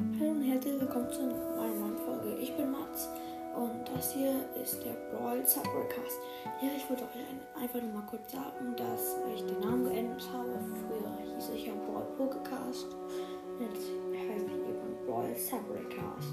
und herzlich willkommen zu einer neuen Folge. Ich bin Mats und das hier ist der Brawl Subrecast. Ja, ich wollte euch einfach nur mal kurz sagen, dass ich den Namen geändert habe. Früher hieß ich ja Brawl Pokecast. Jetzt heiße ich eben Brawl Subrecast.